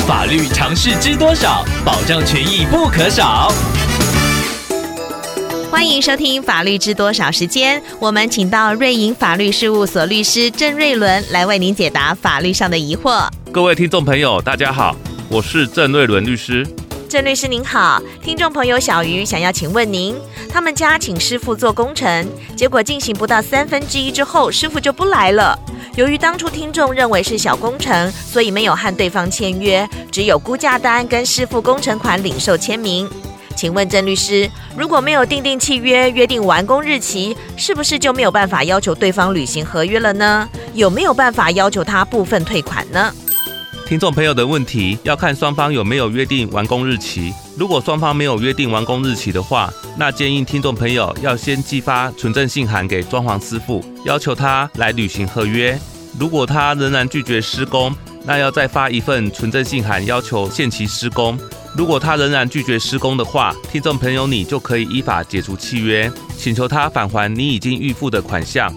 法律常识知多少？保障权益不可少。欢迎收听《法律知多少》时间，我们请到瑞银法律事务所律师郑瑞伦来为您解答法律上的疑惑。各位听众朋友，大家好，我是郑瑞伦律师。郑律师您好，听众朋友小鱼想要请问您，他们家请师傅做工程，结果进行不到三分之一之后，师傅就不来了。由于当初听众认为是小工程，所以没有和对方签约，只有估价单跟师傅工程款领受签名。请问郑律师，如果没有订定契约，约定完工日期，是不是就没有办法要求对方履行合约了呢？有没有办法要求他部分退款呢？听众朋友的问题要看双方有没有约定完工日期。如果双方没有约定完工日期的话，那建议听众朋友要先寄发存证信函给装潢师傅，要求他来履行合约。如果他仍然拒绝施工，那要再发一份存证信函，要求限期施工。如果他仍然拒绝施工的话，听众朋友你就可以依法解除契约，请求他返还你已经预付的款项。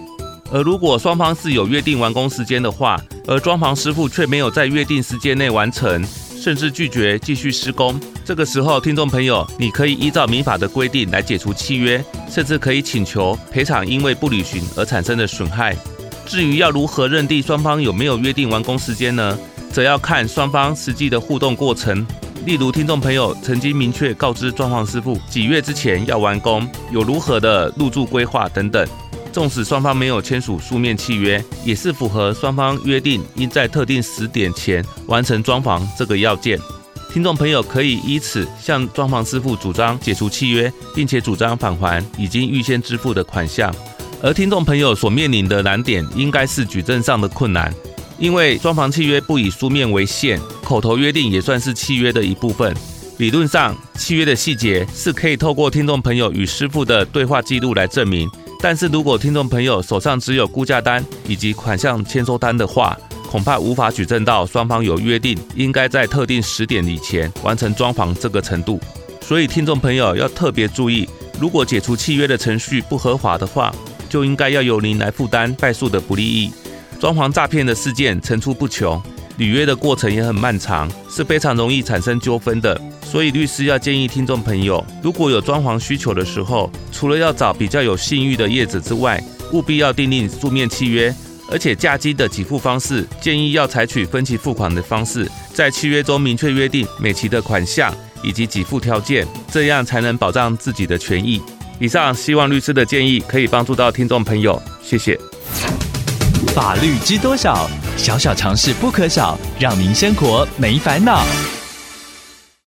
而如果双方是有约定完工时间的话，而装潢师傅却没有在约定时间内完成，甚至拒绝继续施工，这个时候，听众朋友，你可以依照民法的规定来解除契约，甚至可以请求赔偿因为不履行而产生的损害。至于要如何认定双方有没有约定完工时间呢？则要看双方实际的互动过程，例如听众朋友曾经明确告知装潢师傅几月之前要完工，有如何的入住规划等等。纵使双方没有签署书面契约，也是符合双方约定应在特定时点前完成装潢这个要件。听众朋友可以依此向装潢师傅主张解除契约，并且主张返还已经预先支付的款项。而听众朋友所面临的难点应该是举证上的困难，因为装潢契约不以书面为限，口头约定也算是契约的一部分。理论上，契约的细节是可以透过听众朋友与师傅的对话记录来证明。但是如果听众朋友手上只有估价单以及款项签收单的话，恐怕无法举证到双方有约定应该在特定时点以前完成装潢这个程度。所以听众朋友要特别注意，如果解除契约的程序不合法的话，就应该要由您来负担败诉的不利益。装潢诈骗的事件层出不穷。履约的过程也很漫长，是非常容易产生纠纷的。所以律师要建议听众朋友，如果有装潢需求的时候，除了要找比较有信誉的业者之外，务必要订定书面契约，而且价金的给付方式建议要采取分期付款的方式，在契约中明确约定每期的款项以及给付条件，这样才能保障自己的权益。以上希望律师的建议可以帮助到听众朋友，谢谢。法律知多少？小小尝试不可少，让您生活没烦恼。